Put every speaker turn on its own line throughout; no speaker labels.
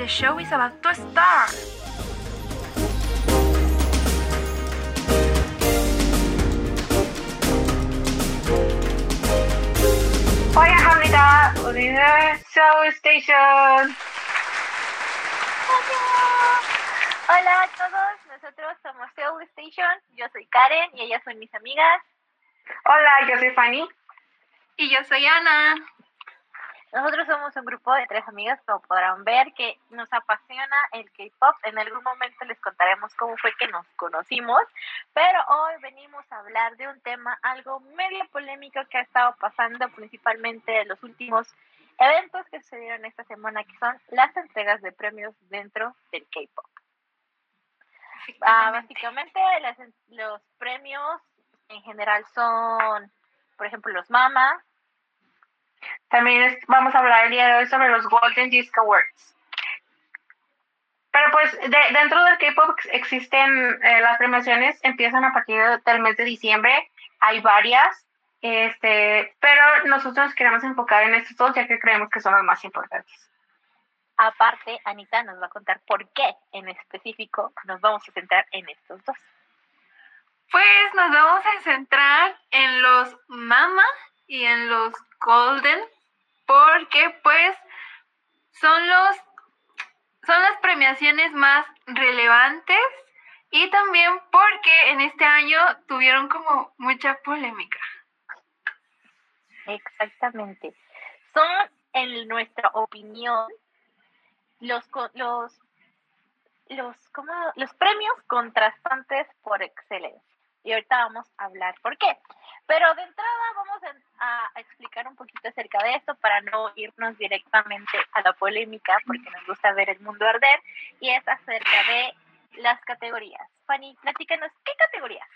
The show is about to start.
환영합니다. 우리는 Soul Station.
Hola a todos, nosotros somos Soul Station, yo soy Karen y ellas son mis amigas.
Hola, yo soy Fanny.
Y yo soy Ana.
Nosotros somos un grupo de tres amigas, como podrán ver, que nos apasiona el K-pop. En algún momento les contaremos cómo fue que nos conocimos, pero hoy venimos a hablar de un tema algo medio polémico que ha estado pasando principalmente en los últimos eventos que sucedieron esta semana, que son las entregas de premios dentro del K-pop. Ah, básicamente las- los premios en general son, por ejemplo, los MAMA,
También es- vamos a hablar el día de hoy sobre los Golden Disc Awards. Pero pues de- dentro del K-pop ex- existen eh, las premiaciones, empiezan a partir del mes de diciembre, hay varias, este, pero nosotros nos queremos enfocar en estos dos ya que creemos que son los más importantes.
Aparte, Anita nos va a contar por qué en específico nos vamos a centrar en estos dos.
Pues nos vamos a centrar en los Mama y en los Golden porque pues son los son las premiaciones más relevantes y también porque en este año tuvieron como mucha polémica.
Exactamente. Son, en nuestra opinión, los los los ¿cómo? los premios contrastantes por excelencia. Y ahorita vamos a hablar por qué. Pero de entrada vamos a, a explicar un poquito acerca de esto para no irnos directamente a la polémica, porque nos gusta ver el mundo arder, y es acerca de las categorías. Fanny, platícanos, ¿qué categorías?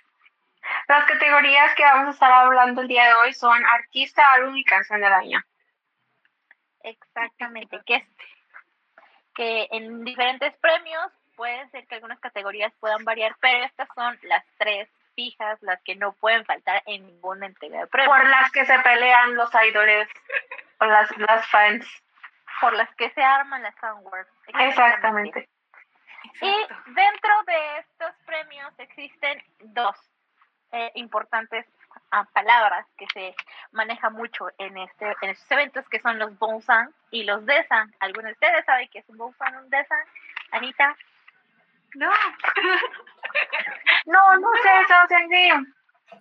Las categorías que vamos a estar hablando el día de hoy son artista, álbum y canción del año.
Exactamente, que es que en diferentes premios pueden ser que algunas categorías puedan variar, pero estas son las tres fijas, las que no pueden faltar en ninguna entrega de premios,
Por las que se pelean los idoles o las, las fans.
por las que se arman las awards.
Exactamente.
Y dentro de estos premios existen dos eh, importantes ah, palabras que se maneja mucho en este en estos eventos, que son los Bonsan y los Desan. ¿Algunos de ustedes saben qué es un Bonsan o un Desan? Anita.
No.
No, no sé eso, Sandy.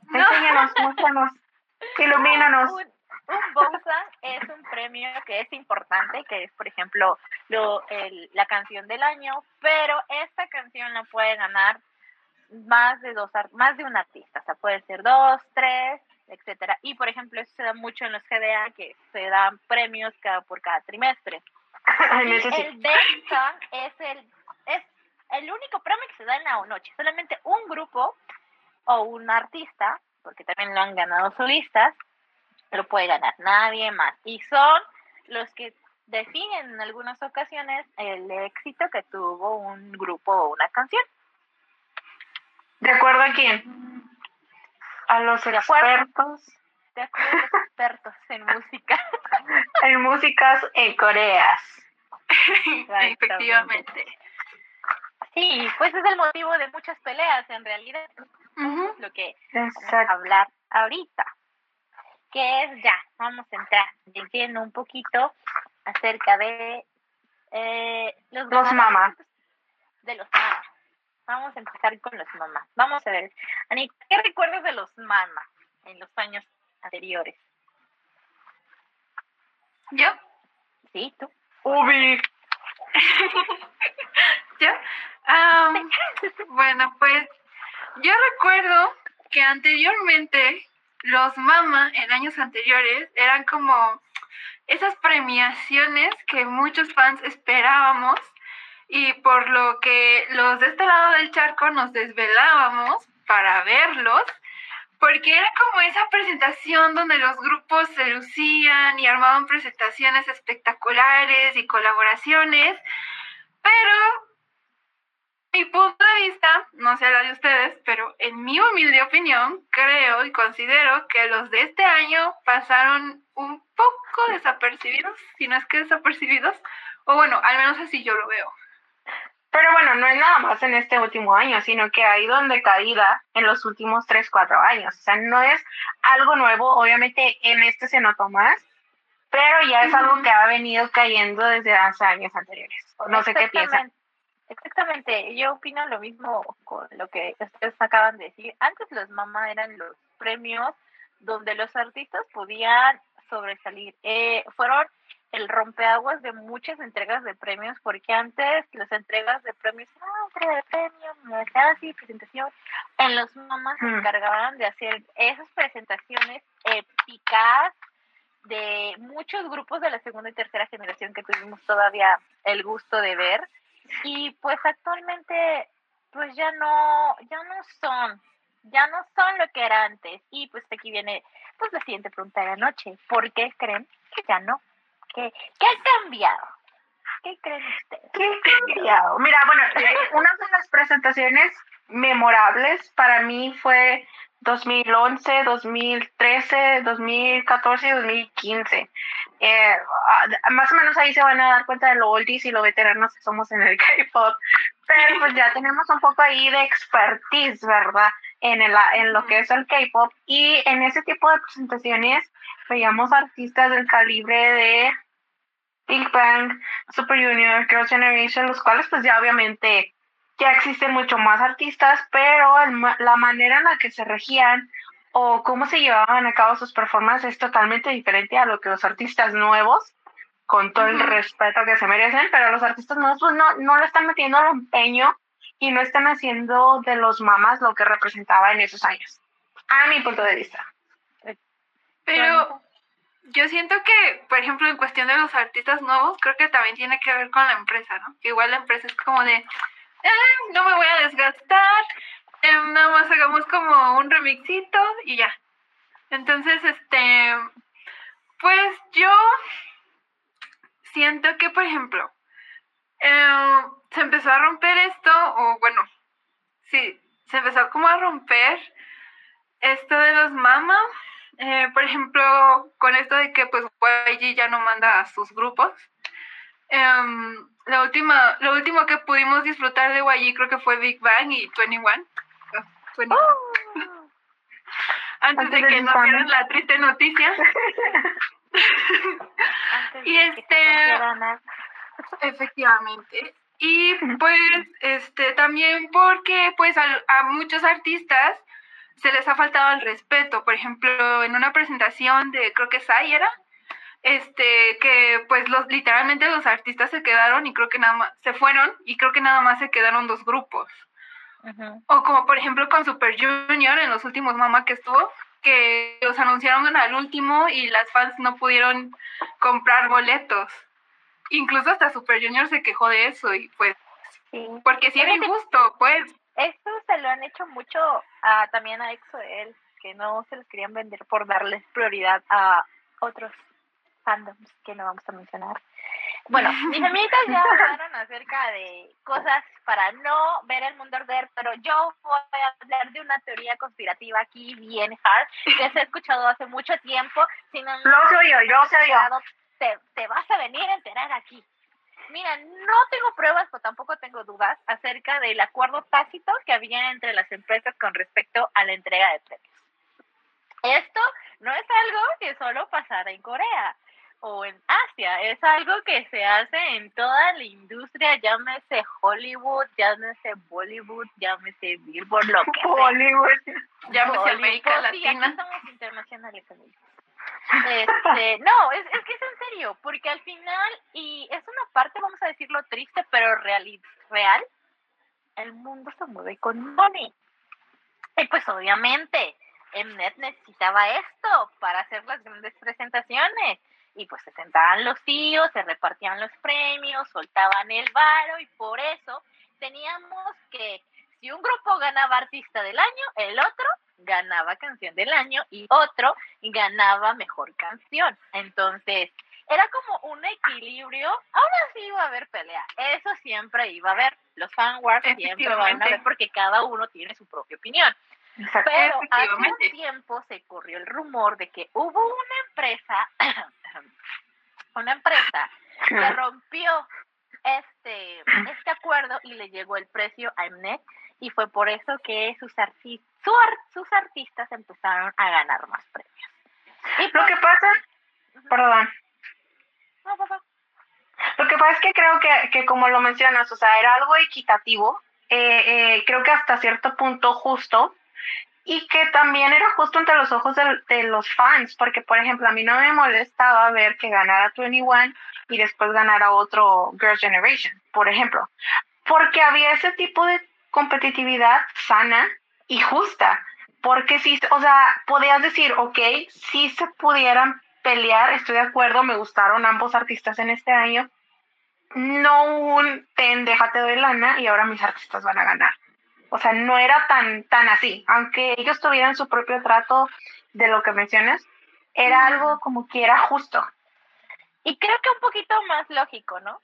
No.
Enséñanos, muéstranos, ilumínanos.
Un, un es un premio que es importante, que es, por ejemplo, lo, el- la canción del año, pero esta canción la puede ganar más de dos más de un artista, o sea, puede ser dos, tres, etcétera. Y por ejemplo, eso se da mucho en los GDA, que se dan premios cada por cada trimestre. Y
sí.
el Desan es el es el único premio que se da en la noche. Solamente un grupo o un artista, porque también lo han ganado solistas, lo puede ganar nadie más. Y son los que definen en algunas ocasiones el éxito que tuvo un grupo o una canción.
¿De acuerdo a quién? A los
De acuerdo.
expertos
De acuerdo a los expertos en música.
en músicas en Coreas.
Efectivamente.
Sí, pues es el motivo de muchas peleas en realidad.
Ujú.
Lo que vamos a hablar ahorita, que es ya, vamos a entrar entiendo un poquito acerca de eh, los,
Los
ganadores
mamá.
De los mamá. Vamos a empezar con los mamás. Vamos a ver, Anita, ¿qué recuerdas de los mamá en los años anteriores?
¿Yo?
¿Sí, tú?
Ubi.
¿Yo? Am, bueno, pues yo recuerdo que anteriormente los Mama en años anteriores eran como esas premiaciones que muchos fans esperábamos y por lo que los de este lado del charco nos desvelábamos para verlos porque era como esa presentación donde los grupos se lucían y armaban presentaciones espectaculares y colaboraciones, pero mi punto de vista, no sé la de ustedes, pero en mi humilde opinión, creo y considero que los de este año pasaron un poco desapercibidos, si no es que desapercibidos, o bueno, al menos así yo lo veo.
Pero bueno, no es nada más en este último año, sino que ha ido en decaída en los últimos 3, 4 años. O sea, no es algo nuevo, obviamente en este se notó más, pero ya es algo que ha venido cayendo desde hace años anteriores. No sé qué piensan.
Exactamente, yo opino lo mismo con lo que ustedes acaban de decir. Antes los mamá eran los premios donde los artistas podían sobresalir. Eh, fueron el rompeaguas de muchas entregas de premios, porque antes las entregas de premios, ah, entrega de premios, así, presentación, en los mamás se mm. encargaban de hacer esas presentaciones épicas de muchos grupos de la segunda y tercera generación que tuvimos todavía el gusto de ver y pues actualmente pues ya no ya no son ya no son lo que era antes y pues aquí viene pues la siguiente pregunta de la noche ¿por qué creen que ya no? ¿qué, qué ha cambiado? ¿qué creen ustedes?
¿qué ha cambiado? mira bueno eh, una de las presentaciones memorables para mí fue 2011, 2013, 2014 y 2015. Eh, más o menos ahí se van a dar cuenta de lo oldies y lo veteranos que somos en el K-pop. Pero pues ya tenemos un poco ahí de expertise, ¿verdad? En, el, lo que es el K-pop. Y en ese tipo de presentaciones veíamos artistas del calibre de Big Bang, Super Junior, Girls' Generation, los cuales pues ya obviamente ya existen mucho más artistas, pero la manera en la que se regían o cómo se llevaban a cabo sus performances es totalmente diferente a lo que los artistas nuevos, con todo el respeto que se merecen, pero los artistas nuevos pues no, no le están metiendo el empeño y no están haciendo de los mamás lo que representaba en esos años, a mi punto de vista.
Pero yo siento que, por ejemplo, en cuestión de los artistas nuevos, creo que también tiene que ver con la empresa, ¿no? Que igual la empresa es como de, eh, no me voy a desgastar, eh, nada más hagamos como un remixito y ya. Entonces, este, pues yo siento que, por ejemplo, eh, se empezó a romper esto, o bueno, sí, se empezó como a romper esto de los mamas. por ejemplo, con esto de que pues YG ya no manda a sus grupos. Um, la última, lo último que pudimos disfrutar de YG creo que fue Big Bang y 21. Antes, de que nos dieran la triste noticia. y este efectivamente. Y pues este también porque pues a, a muchos artistas se les ha faltado el respeto. Por ejemplo, en una presentación de creo que Sai era este, que pues los, literalmente los artistas se quedaron y creo que nada más, se fueron y creo que nada más se quedaron dos grupos. O como por ejemplo con Super Junior en los últimos Mama que estuvo, que los anunciaron al último y las fans no pudieron comprar boletos. Incluso hasta Super Junior se quejó de eso y pues, porque si era injusto, pues.
Esto se lo han hecho mucho también a EXO-L, que no se les querían vender por darles prioridad a otros fandoms que no vamos a mencionar. Bueno, mis amigas ya hablaron acerca de cosas para no ver el mundo arder, pero yo voy a hablar de una teoría conspirativa aquí bien hard, que se ha escuchado hace mucho tiempo. Si no,
lo soy yo, yo soy yo.
Te, te vas a venir a enterar aquí. Mira, no tengo pruebas, pero tampoco tengo dudas acerca del acuerdo tácito que había entre las empresas con respecto a la entrega de premios. Esto no es algo que solo pasara en Corea o en Asia. Es algo que se hace en toda la industria, llámese Hollywood, llámese Bollywood, llámese Billboard, lo que sea.
Bollywood, llámese América
Latina. Sí, somos internacionales, Este, no, es, es que es en serio, porque al final, y es una parte, vamos a decirlo triste, pero real, real el mundo se mueve con money. Y pues obviamente, Mnet necesitaba esto para hacer las grandes presentaciones y pues se sentaban los tíos, se repartían los premios, soltaban el varo y por eso teníamos que si un grupo ganaba artista del año, el otro ganaba canción del año y otro ganaba mejor canción. Entonces, era como un equilibrio. Ahora sí iba a haber pelea. Eso siempre iba a haber. Los fanwars siempre van a haber porque cada uno tiene su propia opinión. Pero hace un tiempo se corrió el rumor de que hubo una empresa una empresa que rompió este, este acuerdo y le llegó el precio a Mnet y fue por eso que sus, sus artistas empezaron a ganar más premios.
Y lo pues que pasa, perdón. Lo que pasa es que creo que, que como lo mencionas, o sea, era algo equitativo, eh, eh, creo que hasta cierto punto justo, y que también era justo entre los ojos de, los fans, porque por ejemplo a mí no me molestaba ver que ganara 21 y después ganara otro Girls' Generation, por ejemplo, porque había ese tipo de competitividad sana y justa, porque si, o sea, podías decir, ok, si se pudieran pelear, estoy de acuerdo, me gustaron ambos artistas en este año, no un ten, déjate de lana y ahora mis artistas van a ganar. O sea, no era tan, tan así. Aunque ellos tuvieran su propio trato de lo que mencionas, era algo como que era justo.
Y creo que un poquito más lógico, ¿no?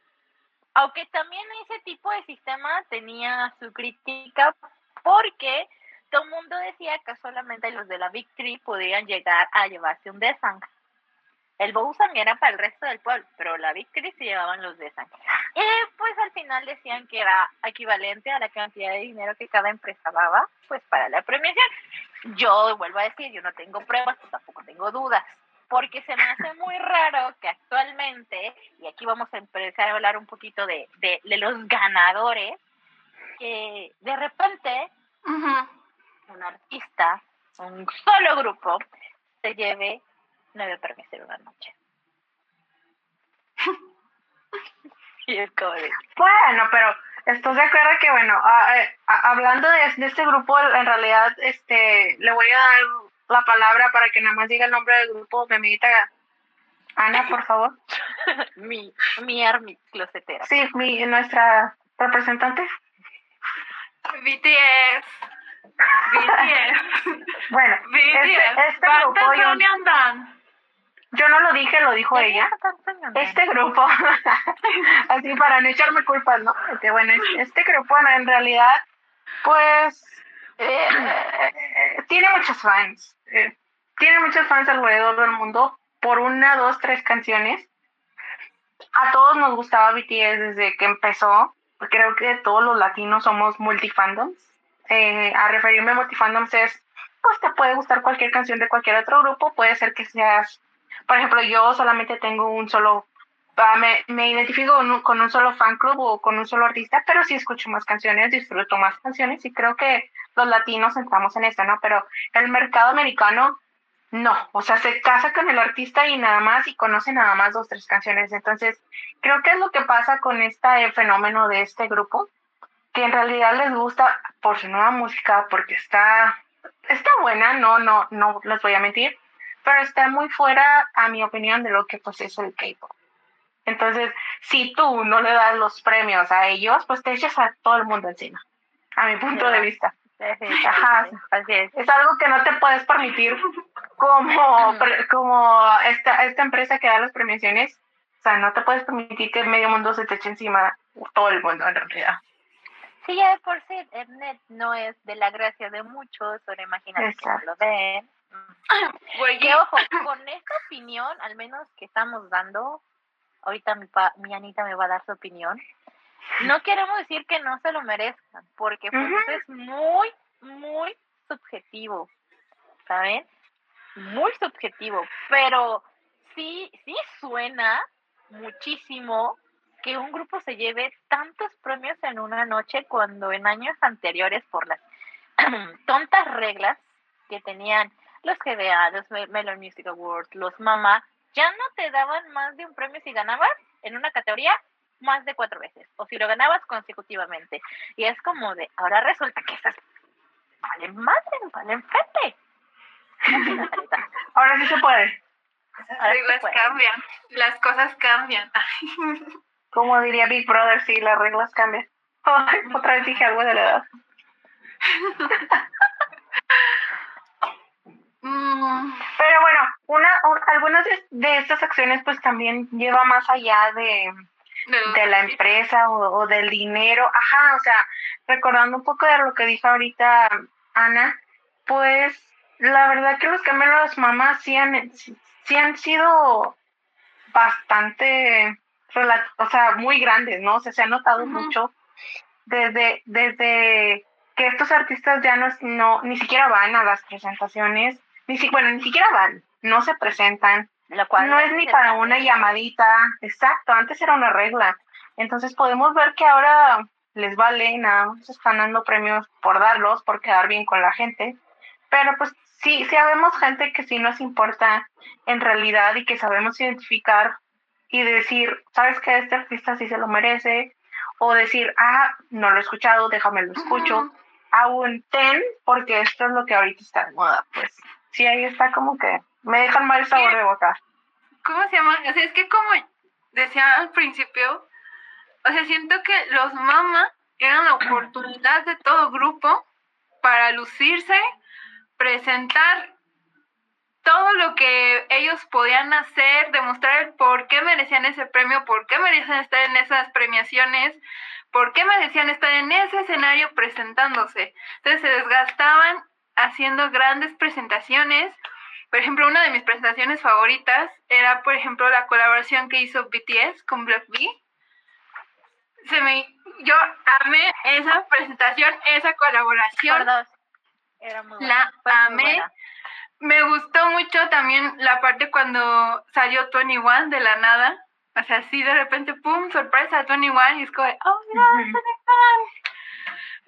Aunque también ese tipo de sistema tenía su crítica porque todo el mundo decía que solamente los de la Victory podían llegar a llevarse un Desang. El Bousan era para el resto del pueblo, pero la Victory se llevaban los Desang. Y pues al final decían que era equivalente a la cantidad de dinero que cada empresa daba, pues para la premiación. Yo vuelvo a decir, yo no tengo pruebas, pues tampoco tengo dudas, porque se me hace muy raro que actualmente, y aquí vamos a empezar a hablar un poquito de, de, los ganadores, que de repente un artista, un solo grupo, se lleve nueve premios en una noche.
Bueno, pero estoy de acuerdo que, bueno, hablando de, este grupo, en realidad, este, le voy a dar la palabra para que nada más diga el nombre del grupo, mi amiguita Ana, por favor.
mi, mi Army closetera.
Sí, mi, nuestra representante.
BTS. BTS.
Bueno, este, este grupo yo no lo dije, lo dijo ella. Este grupo, así para no echarme culpas, ¿no? Que bueno, este grupo en realidad, pues, eh, tiene muchos fans. Eh, tiene muchos fans alrededor del mundo por una, dos, tres canciones. A todos nos gustaba BTS desde que empezó. Creo que todos los latinos somos multifandoms. Eh, a referirme a multifandoms es, pues te puede gustar cualquier canción de cualquier otro grupo. Puede ser que seas por ejemplo, yo solamente tengo un solo, ah, me, me identifico con un, con un, solo fan club o con un solo artista, pero sí escucho más canciones, disfruto más canciones y creo que los latinos entramos en esto, ¿no? Pero el mercado americano, no, o sea, se casa con el artista y nada más y conoce nada más dos, tres canciones. Entonces, creo que es lo que pasa con este fenómeno de este grupo, que en realidad les gusta por su nueva música, porque está, está buena, no, no, no les voy a mentir, pero está muy fuera, a mi opinión, de lo que pues es el K-pop. Entonces, si tú no le das los premios a ellos, pues te echas a todo el mundo encima, a mi punto de vista. Ajá, es. es. algo que no te puedes permitir como, como esta, esta empresa que da las premiaciones. O sea, no te puedes permitir que medio mundo se te eche encima todo el mundo en realidad.
Sí, ya de por sí, Etnet no es de la gracia de muchos, ahora imagínate que lo ven. Que ojo, con esta opinión, al menos que estamos dando, ahorita mi, mi Anita me va a dar su opinión, no queremos decir que no se lo merezcan, porque pues, es muy, muy subjetivo, ¿saben? Muy subjetivo, pero sí, sí suena muchísimo que un grupo se lleve tantos premios en una noche cuando en años anteriores por las tontas reglas que tenían los GBA, los Melon Music Awards, los Mama, ya no te daban más de un premio si ganabas en una categoría más de cuatro veces, o si lo ganabas consecutivamente. Y es como de, ahora resulta que esas valen madre, valen fete.
ahora sí se puede.
Las reglas cambian, las cosas cambian.
Como diría Big Brother, sí, las reglas cambian. otra vez dije algo de la edad. Pero bueno, una, algunas de, estas acciones pues también lleva más allá de, de la empresa o, del dinero. Ajá, o sea, recordando un poco de lo que dijo ahorita Ana, pues la verdad que los cambios de las mamás sí han, sí han sido bastante, o sea, muy grandes, ¿no? O sea, se ha notado mucho desde, desde que estos artistas ya no, no, ni siquiera van a las presentaciones, ni si, bueno, ni siquiera van, no se presentan, Lo cual no es ni para una llamadita, exacto, antes era una regla. Entonces podemos ver que ahora les vale, nada más están dando premios por darlos, por quedar bien con la gente. Pero pues sí, sí habemos gente que sí nos importa en realidad y que sabemos identificar y decir, ¿sabes que Este artista sí se lo merece. O decir, ah, no lo he escuchado, déjame lo escucho. A un ten, porque esto es lo que ahorita está de moda. Pues sí, ahí está como que me dejan mal sabor de boca.
¿Cómo se llama? O sea, es que como decía al principio, o sea, siento que los mamás eran la oportunidad de todo grupo para lucirse, presentar todo lo que ellos podían hacer, demostrar el por qué merecían ese premio, por qué merecían estar en esas premiaciones, por qué merecían estar en ese escenario presentándose. Entonces se desgastaban haciendo grandes presentaciones. Por ejemplo, una de mis presentaciones favoritas era, por ejemplo, la colaboración que hizo BTS con Black Se me, yo amé esa presentación, esa colaboración.
Era muy
la amé. Me gustó mucho también la parte cuando salió Tony One de la nada. O sea, así de repente, ¡pum! Sorpresa, Tony One. Y es como, ¡oh, mira,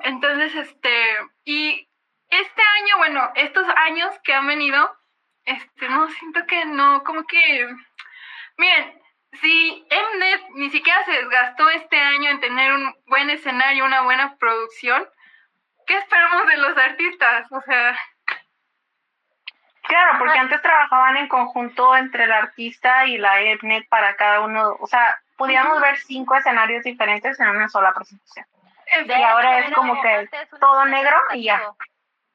Entonces, este. Y este año, bueno, estos años que han venido, este, no, siento que no, como que. Miren, si Mnet ni siquiera se desgastó este año en tener un buen escenario, una buena producción, ¿qué esperamos de los artistas? O sea.
Claro, porque antes trabajaban en conjunto entre el artista y la Mnet para cada uno, o sea, podíamos ver cinco escenarios diferentes en una sola presentación. y ahora es como que todo negro y ya.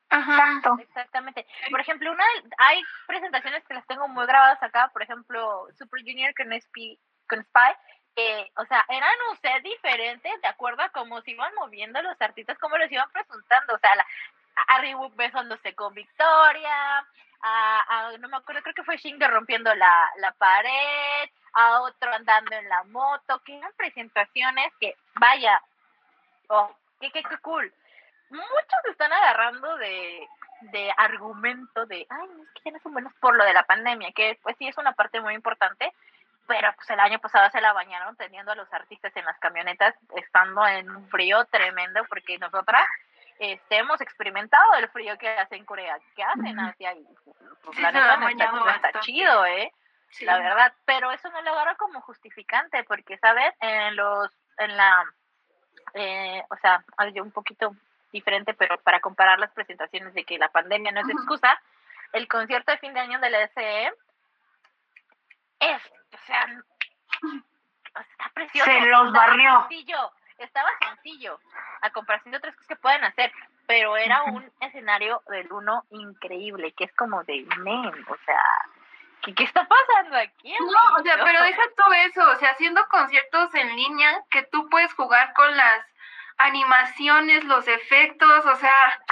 Exacto. Exactamente. Por ejemplo, una hay presentaciones que las tengo muy grabadas acá, por ejemplo, Super Junior con, Spy, con Spy, que, o sea, eran un set diferente de acuerdo a cómo se iban moviendo los artistas, cómo los iban presentando, o sea, la, a Reebok besándose con Victoria, a, no me acuerdo, creo que fue Shinga rompiendo la, la pared, a otro andando en la moto, que eran presentaciones que, vaya, oh, qué, qué, qué cool muchos están agarrando de, de argumento de, ay, es que ya no son buenos por lo de la pandemia, que pues sí es una parte muy importante, pero pues el año pasado se la bañaron teniendo a los artistas en las camionetas, estando en un frío tremendo, porque nosotras este, hemos experimentado el frío que hace en Corea, que hacen hacia ahí. Pues, la neta no está, está, chido, ¿eh? La verdad, pero eso no lo agarra como justificante, porque, ¿sabes? En los, en la, eh, o sea, yo un poquito diferente, pero para comparar las presentaciones de que la pandemia no es excusa, el concierto de fin de año de la SE es, o sea, está precioso.
Se los barrió.
Sencillo, estaba sencillo, a comparación de otras cosas que pueden hacer, pero era un escenario del uno increíble, que es como de men, o sea, ¿qué, qué está pasando aquí?
No, o sea, pero deja todo eso, o sea, haciendo conciertos en línea que tú puedes jugar con las animaciones, los efectos, o sea,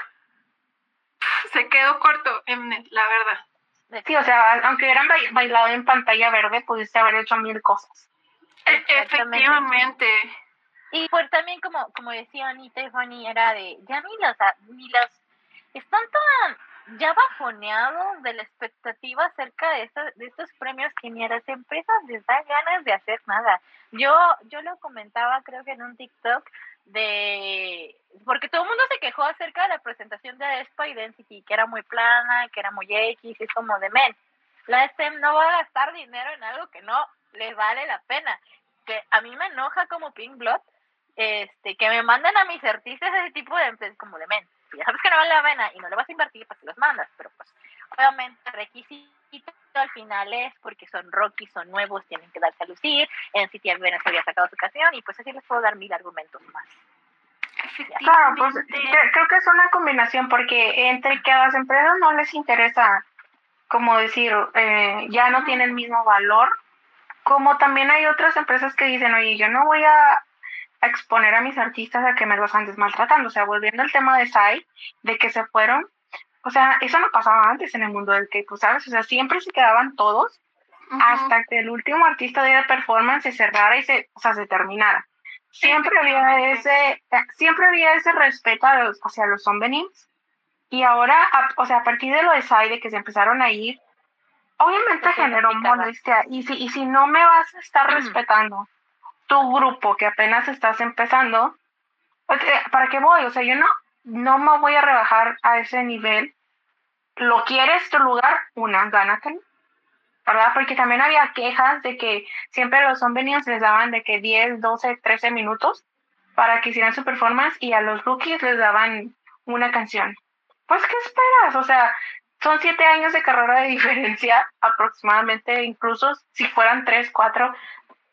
se quedó corto, Mnet, la verdad.
Sí, o sea, aunque hubieran bailado en pantalla verde, pudiste haber hecho mil cosas.
E, efectivamente.
Y pues también como, como decía Anita y Fanny, era de, ya ni las, ni las, están tan ya bajoneados de la expectativa acerca de, de estos premios que ni a las empresas les dan ganas de hacer nada. Yo, yo lo comentaba creo que en un TikTok, de porque todo el mundo se quejó acerca de la presentación de Spy Density, que era muy plana, que era muy X, y es como de men. La STEM no va a gastar dinero en algo que no les vale la pena. Que a mí me enoja como Pink Blood, este, que me manden a mis artistas ese tipo de empresas como de men. Si ya sabes que no vale la pena y no le vas a invertir, pues los mandas, pero pues obviamente el al final es porque son Rocky, son nuevos, tienen que darse a lucir, en City apenas había sacado su canción y pues así les puedo dar mil argumentos más.
Claro, pues creo que es una combinación porque entre que a las empresas no les interesa, como decir, eh, ya no tiene el mismo valor, como también hay otras empresas que dicen, oye, yo no voy a exponer a mis artistas a que me los andes maltratando. O sea, volviendo al tema de Sai, de que se fueron, o sea, eso no pasaba antes en el mundo del K-pop, ¿sabes? O sea, siempre se quedaban todos hasta que el último artista diera performance se cerrara y se, o sea, se terminara. Siempre había ese, siempre había ese respeto a los, hacia los zombenims. Y ahora, o sea, a partir de lo de Side, que se empezaron a ir, obviamente generó molestia. Y si, y si no me vas a estar respetando tu grupo que apenas estás empezando, ¿para qué voy? O sea, yo no, no me voy a rebajar a ese nivel. ¿Lo quieres tu lugar? Una, gánatelo. ¿Verdad? Porque también había quejas de que siempre los zombenios les daban de que 10, 12, 13 minutos para que hicieran su performance y a los rookies les daban una canción. Pues, ¿qué esperas? O sea, son siete años de carrera de diferencia aproximadamente, incluso si fueran tres, cuatro.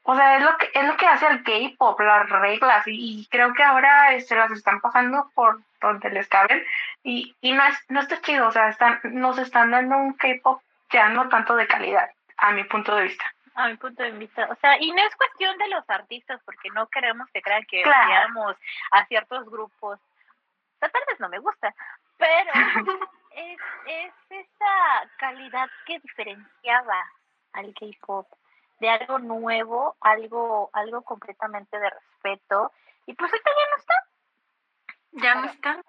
O sea, es lo que, es lo que hace el K-pop, las reglas, y, creo que ahora se este, las están pasando por donde les caben, y, y no, es, no está chido, o sea, están, nos están dando un K-pop ya no tanto de calidad, a mi punto de vista.
A mi punto de vista, o sea, y no es cuestión de los artistas, porque no queremos que crean que odiamos a ciertos grupos. O sea, tal vez no me gusta, pero es, es esa calidad que diferenciaba al K-pop de algo nuevo, algo, algo completamente de respeto. Y pues ahorita ya no está.
Ya no está.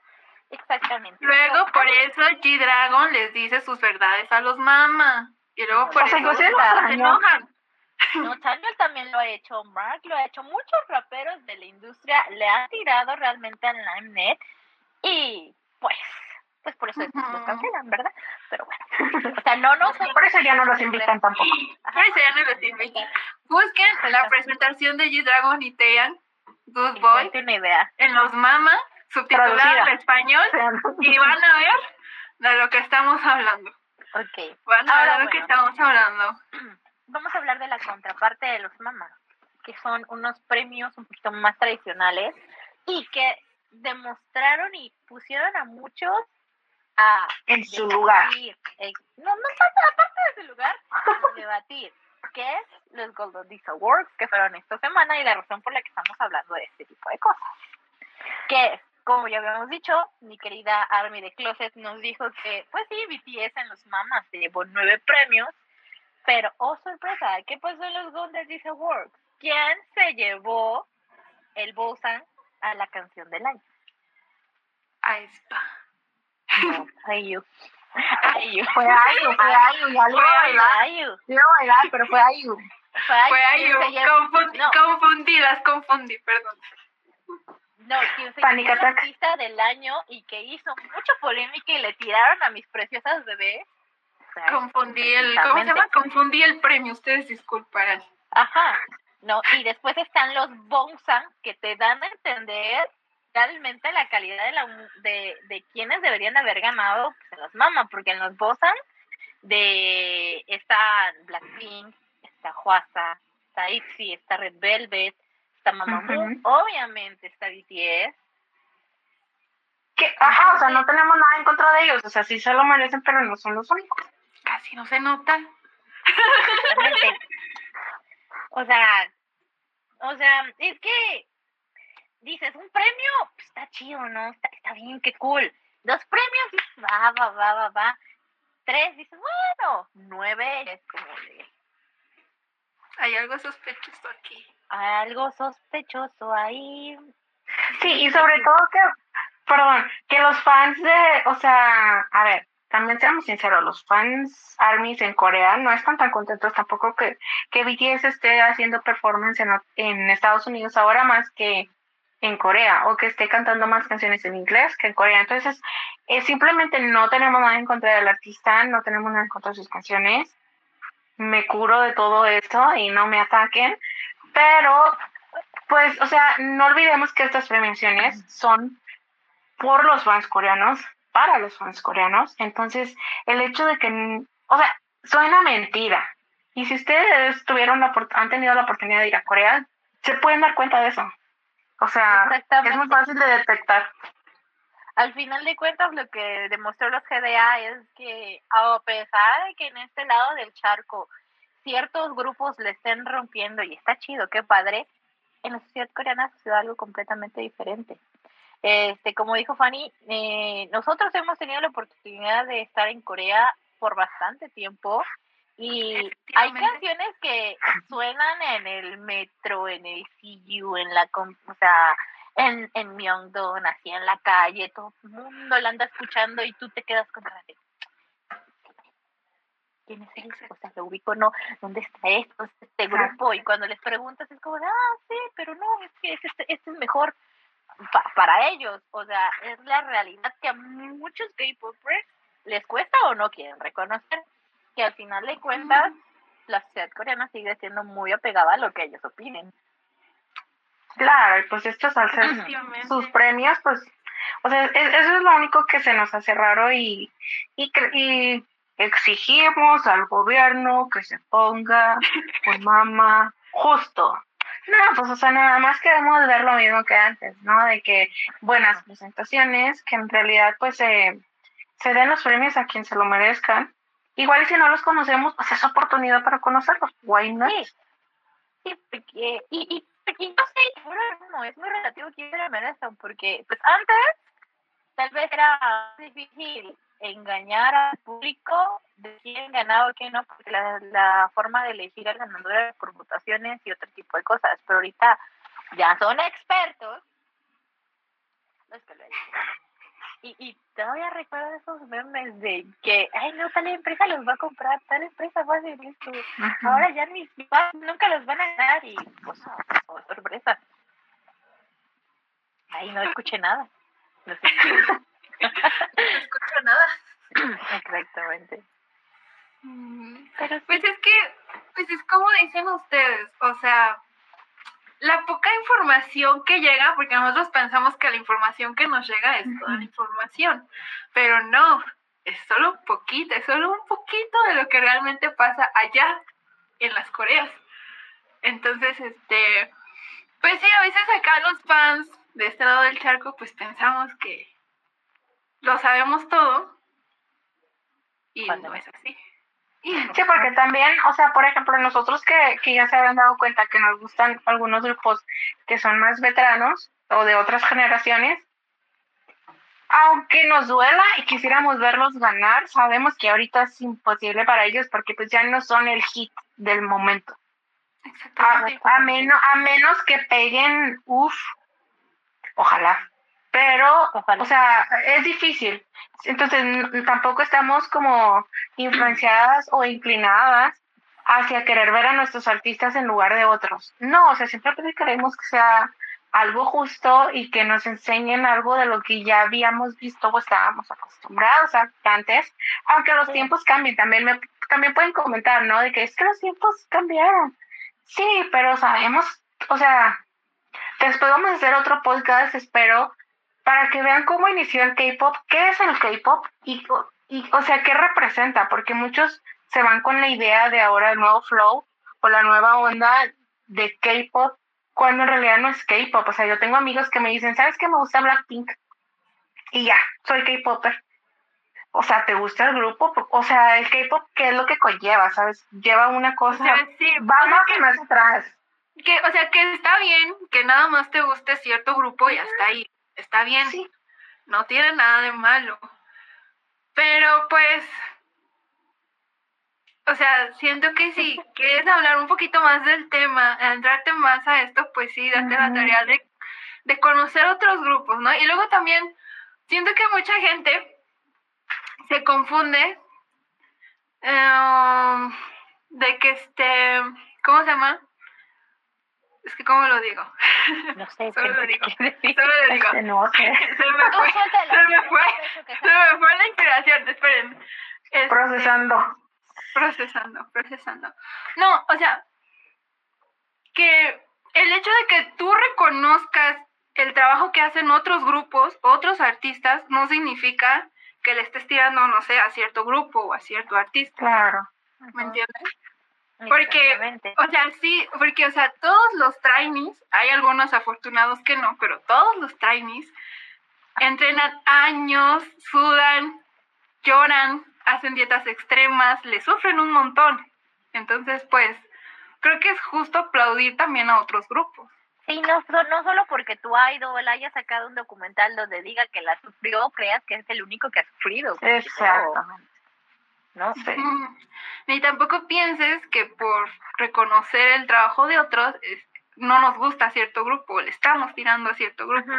Exactamente.
Luego, por eso G-Dragon les dice sus verdades a los mamás. Y luego por eso se, enojan.
No, Channel también lo ha hecho, Mark lo ha hecho, muchos raperos de la industria le han tirado realmente al LimeNet y pues pues por eso uh los cancelan, ¿verdad? Pero bueno, o sea, no, no
Por eso ya no los invitan tampoco.
Por eso ya no los invitan. Busquen la presentación de G-Dragon y Taeyan, Good Boy,
una idea.
en los Mama, subtitulada en español, y van a ver de lo que estamos hablando.
Ok.
Van a ver de lo que estamos hablando.
Vamos a hablar de la contraparte de los Mama, que son unos premios un poquito más tradicionales y que demostraron y pusieron a muchos
en su lugar.
no, no aparte de su lugar, debatir qué es los Golden Disc Awards que fueron esta semana y la razón por la que estamos hablando de este tipo de cosas. Que como ya habíamos dicho, mi querida Army de Closet nos dijo que, pues sí, BTS en los mamas se llevó nueve premios, pero, oh sorpresa, ¿qué pasó en los Golden Disc Awards? ¿Quién se llevó el Busan a la canción del año?
Aespa.
No, Ayu.
Ayu. Fue Ayu, fue Ayu, ya lo iba a bailar. Iba a bailar, pero fue Ayu.
Fue Ayu. Fue Ayu. Confundí, no. confundí, las confundí, perdón.
No, quien se la artista del año y que hizo mucha polémica y le tiraron a mis preciosas bebés.
confundí el, ¿cómo se llama? Confundí el premio, ustedes disculparán.
Ajá, no, y después están los Bonsan que te dan a entender realmente la calidad de, la, de, de quienes deberían haber ganado, pues en los Mama, porque en los Bosan de está Blackpink, está Huasa, está ITZY, está Red Velvet, está Mamamoo, obviamente está BTS.
Que, ajá, o sea, no tenemos nada en contra de ellos, o sea, sí se lo merecen, pero no son los únicos.
Casi no se nota.
o sea, o sea, es que dices, un premio, pues, está chido, ¿no? Está, está bien, qué cool. Dos premios, va, va, va, va, va. Tres, dices, bueno, nueve es como de...
Hay algo sospechoso aquí.
Hay algo sospechoso ahí.
Sí, y sobre todo que, perdón, que los fans de, o sea, a ver, también seamos sinceros, los fans ARMYs en Corea no están tan contentos tampoco que, que BTS esté haciendo performance en, en Estados Unidos ahora más que en Corea o que esté cantando más canciones en inglés que en Corea. Entonces, eh, simplemente no tenemos nada en contra del artista, no tenemos nada en contra de sus canciones. Me curo de todo esto y no me ataquen. Pero, pues, o sea, no olvidemos que estas premiaciones son por los fans coreanos, para los fans coreanos. Entonces, el hecho de que, o sea, suena mentira. Y si ustedes tuvieron la, han tenido la oportunidad de ir a Corea, se pueden dar cuenta de eso. O sea, es muy fácil de detectar.
Al final de cuentas, lo que demostró los GDA es que, a pesar de que en este lado del charco ciertos grupos le estén rompiendo y está chido, qué padre, en la sociedad coreana ha sido algo completamente diferente. Este, como dijo Fanny, eh, nosotros hemos tenido la oportunidad de estar en Corea por bastante tiempo Y hay canciones que suenan en el metro, en el CU, en la, o sea, en, en Myeongdong, así en la calle, todo el mundo la anda escuchando y tú te quedas con la ¿Quién es ese? O sea, lo ubico, no, ¿dónde está esto? Este grupo, y cuando les preguntas es como, ah, sí, pero no, es que este, este es mejor para ellos. O sea, es la realidad que a muchos K-popers les cuesta o no quieren reconocer que al final de cuentas la sociedad coreana sigue siendo muy apegada a lo que ellos opinen.
Claro, y pues estos al ser sus premios, pues, o sea, eso es lo único que se nos hace raro y, y, y exigimos al gobierno que se ponga con mamá justo. No, pues o sea, nada más queremos ver lo mismo que antes, ¿no? De que buenas presentaciones, que en realidad pues se den los premios a quien se lo merezcan. Igual si no los conocemos, pues es oportunidad para conocerlos. Why not?
Sí, porque, y, y, no sé, no, es muy relativo quién se lo merezcan, porque pues antes tal vez era difícil engañar al público de quién ganaba o quién no, porque la, la forma de elegir al ganador era por votaciones y otro tipo de cosas, pero ahorita ya son expertos. Y, y todavía recuerdo esos memes de que, ay, no, tal empresa los va a comprar, tal empresa va a hacer esto. Ahora ya mis papás nunca los van a dar y, pues, oh, sorpresa. Ay, no escuché nada. No sé.
no escucho nada.
Exactamente.
Mm, pero pues es que, pues es como dicen ustedes, o sea, la poca información que llega, porque nosotros pensamos que la información que nos llega es toda la información, pero no, es solo un poquito, es solo un poquito de lo que realmente pasa allá en las Coreas. Entonces, este, pues sí, a veces acá los fans de este lado del charco, pues pensamos que lo sabemos todo y no es así.
Sí, porque también, o sea, por ejemplo, nosotros que, que ya se habían dado cuenta que nos gustan algunos grupos que son más veteranos o de otras generaciones, aunque nos duela y quisiéramos verlos ganar, sabemos que ahorita es imposible para ellos porque pues ya no son el hit del momento. A, a, menos, a menos que peguen, uff, ojalá. Pero, o sea, es difícil. Entonces, tampoco estamos como influenciadas o inclinadas hacia querer ver a nuestros artistas en lugar de otros. No, o sea, siempre queremos que sea algo justo y que nos enseñen algo de lo que ya habíamos visto o estábamos acostumbrados a antes, aunque los tiempos cambien, también me, también pueden comentar, ¿no? De que es que los tiempos cambiaron. Sí, pero sabemos, o sea, después vamos a hacer otro podcast, espero, para que vean cómo inició el K-pop, qué es el K-pop y, y, o sea, qué representa, porque muchos se van con la idea de ahora el nuevo flow o la nueva onda de K-pop, cuando en realidad no es K-pop. O sea, yo tengo amigos que me dicen, ¿sabes qué me gusta Blackpink? Y ya, soy K-popper. O sea, ¿te gusta el grupo? O sea, el K-pop, ¿qué es lo que conlleva? ¿Sabes? Lleva una cosa.
Sí,
va más que más atrás.
Que, o sea, que está bien que nada más te guste cierto grupo y hasta ahí está bien, no tiene nada de malo. Pero pues, o sea, siento que si quieres hablar un poquito más del tema, entrarte más a esto, pues sí, date la tarea de, de conocer otros grupos, ¿no? Y luego también, siento que mucha gente se confunde em, de que este, ¿cómo se llama? Es que, ¿cómo lo digo?
No sé.
Solo lo digo. Solo lo digo.
No sé.
Se me fue, se me fue, se me fue la inspiración. Esperen.
Este, procesando.
Procesando, procesando. No, o sea, que el hecho de que tú reconozcas el trabajo que hacen otros grupos, otros artistas, no significa que le estés tirando, no sé, a cierto grupo o a cierto artista.
Claro.
¿Me entiendes? Porque, o sea, sí, porque, o sea, todos los trainees, hay algunos afortunados que no, pero todos los trainees entrenan años, sudan, lloran, hacen dietas extremas, le sufren un montón. Entonces, pues, creo que es justo aplaudir también a otros grupos.
Sí, no, no solo porque tu idol haya sacado un documental donde diga que la sufrió, creas que es el único que ha sufrido.
Exactamente. No sé.
Ni tampoco pienses que por reconocer el trabajo de otros no nos gusta cierto grupo, le estamos tirando a cierto grupo.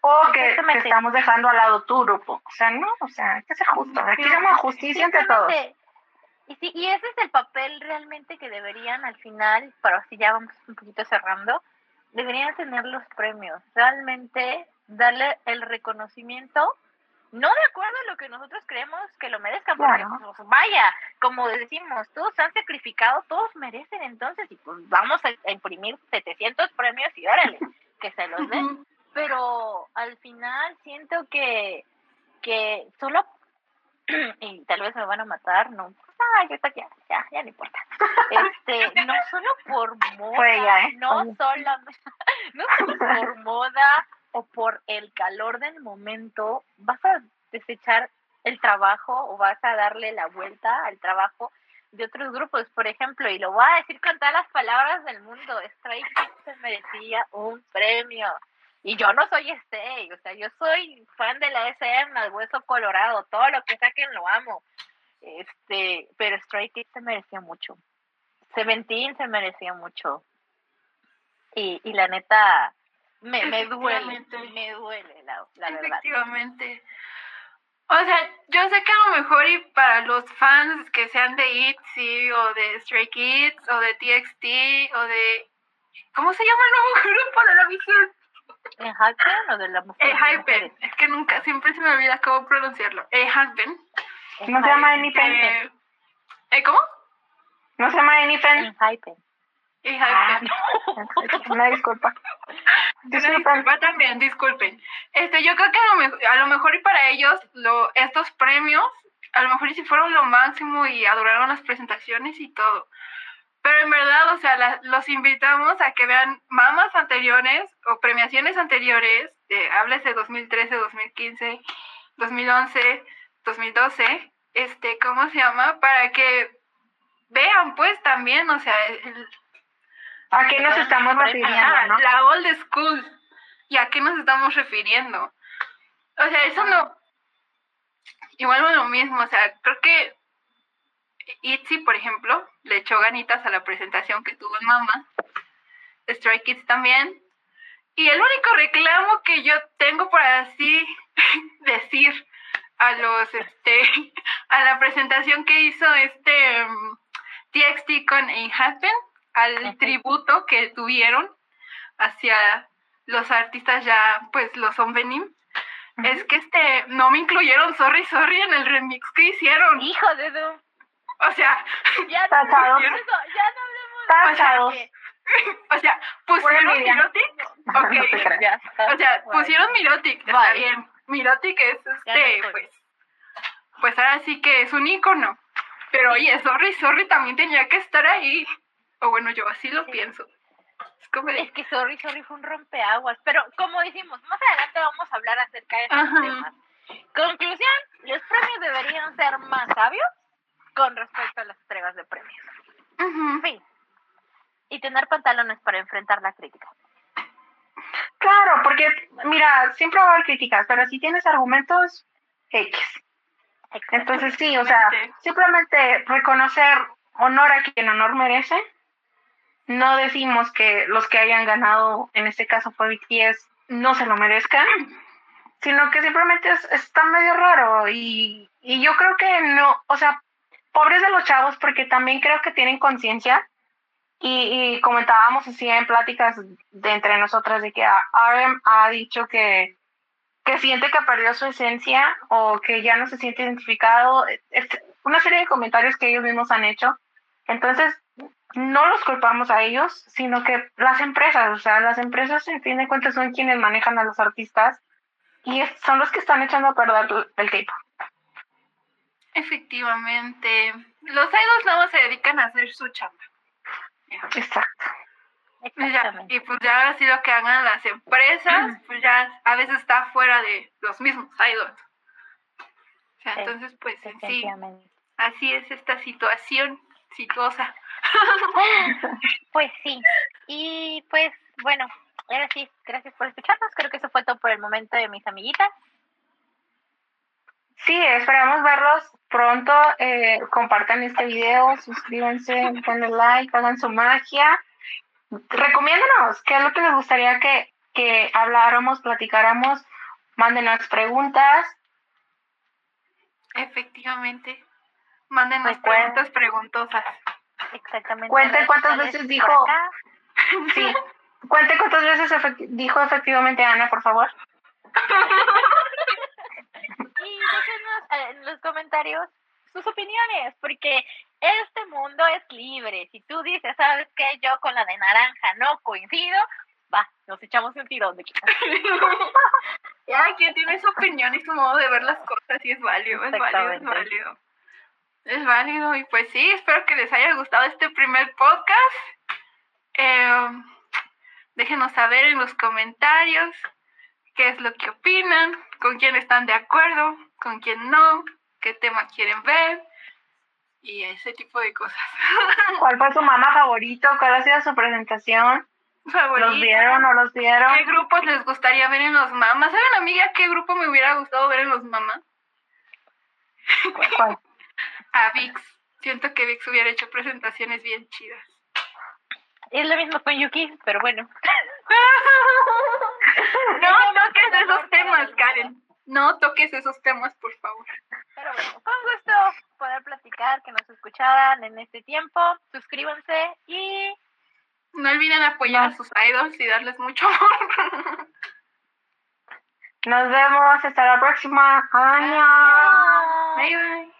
O que, estamos dejando al lado tu grupo. O sea, no, o sea, hay que ser justo. Aquí llama justicia entre todos.
Y, sí, y ese es el papel realmente que deberían al final, pero si ya vamos un poquito cerrando, deberían tener los premios. Realmente darle el reconocimiento no de acuerdo a lo que nosotros creemos que lo merezcan, porque pues, vaya, como decimos, todos han sacrificado, todos merecen entonces, y pues vamos a, imprimir 700 premios y órale, que se los den. Pero al final siento que, que solo, y tal vez me van a matar, no, ah, ya está, ya, ya, ya no importa. Este, no solo por moda, no, solo, no solo por moda, o por el calor del momento vas a desechar el trabajo o vas a darle la vuelta al trabajo de otros grupos, por ejemplo, y lo voy a decir con todas las palabras del mundo, Stray se merecía un premio. Y yo no soy este, o sea, yo soy fan de la SM, al hueso colorado, todo lo que saquen lo amo. Este, pero Stray Kids se merecía mucho. Seventeen se merecía mucho. Y, y la neta, me, me duele, me duele, la, la
Efectivamente. O sea, yo sé que a lo mejor y para los fans que sean de ITZY o de Stray Kids o de TXT o de... ¿Cómo se llama el nuevo grupo de la visión?
¿El Hypen o de la
mujer? El Hypen. Es que nunca, siempre se me olvida cómo pronunciarlo. El Hypen.
¿No se llama Anypen?
¿Eh, ¿Cómo?
¿No se llama Anypen?
El Hypen.
Ah, una disculpa.
Disculpa también, disculpen. Este, yo creo que a lo, mejor, a lo mejor y para ellos lo, estos premios, a lo mejor y si fueron lo máximo y adoraron las presentaciones y todo. Pero en verdad, o sea, los invitamos a que vean mamas anteriores o premiaciones anteriores, hables de 2013, 2015, 2011, 2012, este, ¿cómo se llama? Para que vean pues también, o sea, el,
¿A qué nos estamos refiriendo?
La old school. ¿Y a qué nos estamos refiriendo? O sea, eso no. Igual es lo mismo, o sea, creo que Itzy, por ejemplo, le echó ganitas a la presentación que tuvo en Mama. Strike Kids también. Y el único reclamo que yo tengo por así decir a los este a la presentación que hizo este TXT mm, con In Happen al tributo que tuvieron hacia los artistas ya, pues los Onvenim, es que este no me incluyeron Sorry Sorry en el remix que hicieron.
Hijo de Dios.
O sea,
ya no, hablemos
ya no hablemos o sea, pusieron Mirotic. O sea, pusieron Mirotic. Está bien. Mirotic es este, pues. Pues ahora sí que es un icono. Pero oye, Sorry Sorry también tenía que estar ahí. O bueno, yo así lo pienso.
Es, que Sorry Sorry fue un rompeaguas. Pero como dijimos, más adelante vamos a hablar acerca de estos temas. Conclusión, los premios deberían ser más sabios con respecto a las entregas de premios. Fin. Y tener pantalones para enfrentar la crítica.
Claro, porque mira, siempre va a haber críticas, pero si tienes argumentos, X. Entonces sí, o sea, simplemente reconocer honor a quien honor merece no decimos que los que hayan ganado, en este caso fue BTS, no se lo merezcan, sino que simplemente está medio raro y, yo creo que no, o sea, pobres de los chavos porque también creo que tienen conciencia y, comentábamos así en pláticas de entre nosotras de que RM ha dicho que, que siente que perdió su esencia o que ya no se siente identificado, una serie de comentarios que ellos mismos han hecho. Entonces, no los culpamos a ellos, sino que las empresas, o sea, las empresas en fin de cuentas son quienes manejan a los artistas y son los que están echando a perder el K-pop.
Efectivamente, los idols nada más se dedican a hacer su chamba.
Exacto.
y pues ya ahora sí lo que hagan las empresas, pues ya a veces está fuera de los mismos idols. O sea, entonces pues sí, así es esta situación situosa.
pues sí. Y pues bueno, ahora sí, gracias por escucharnos. Creo que eso fue todo por el momento de mis amiguitas.
Sí, esperamos verlos pronto. Eh, compartan este video, suscríbanse, denle like, hagan su magia. Recomiéndanos qué es lo que les gustaría que, que habláramos, platicáramos. Mándenos preguntas.
Efectivamente. Mándenos preguntas preguntosas.
Exactamente.
Cuenten
redes
cuántas veces dijo-. Sí. Cuente cuántas veces dijo efectivamente Ana, por favor.
Y déjenos eh, en los comentarios sus opiniones, porque este mundo es libre. Si tú dices, ¿sabes qué? Yo con la de naranja no coincido, va, nos echamos un tiro donde quieras.
Ya, quien tiene su opinión y su modo de ver las cosas y es válido, es válido, es válido. Es válido y pues sí, espero que les haya gustado este primer podcast. Eh, déjenos saber en los comentarios qué es lo que opinan, con quién están de acuerdo, con quién no, qué tema quieren ver y ese tipo de cosas.
¿Cuál fue su mamá favorito? ¿Cuál ha sido su presentación? ¿Los
Favoritos.
vieron o los vieron?
¿Qué grupos les gustaría ver en los mamás? ¿Saben, amiga, qué grupo me hubiera gustado ver en los mamás?
¿Cuál?
A VIX. Siento que VIX hubiera hecho presentaciones bien chidas.
Es lo mismo con Yuki, pero bueno.
No toques esos temas, Karen. No toques esos temas, por favor.
Pero bueno, fue un gusto poder platicar, que nos escucharan en este tiempo. Suscríbanse y
No olviden apoyar a sus idols y darles mucho amor.
Nos vemos hasta la próxima. Adiós.
Bye, bye.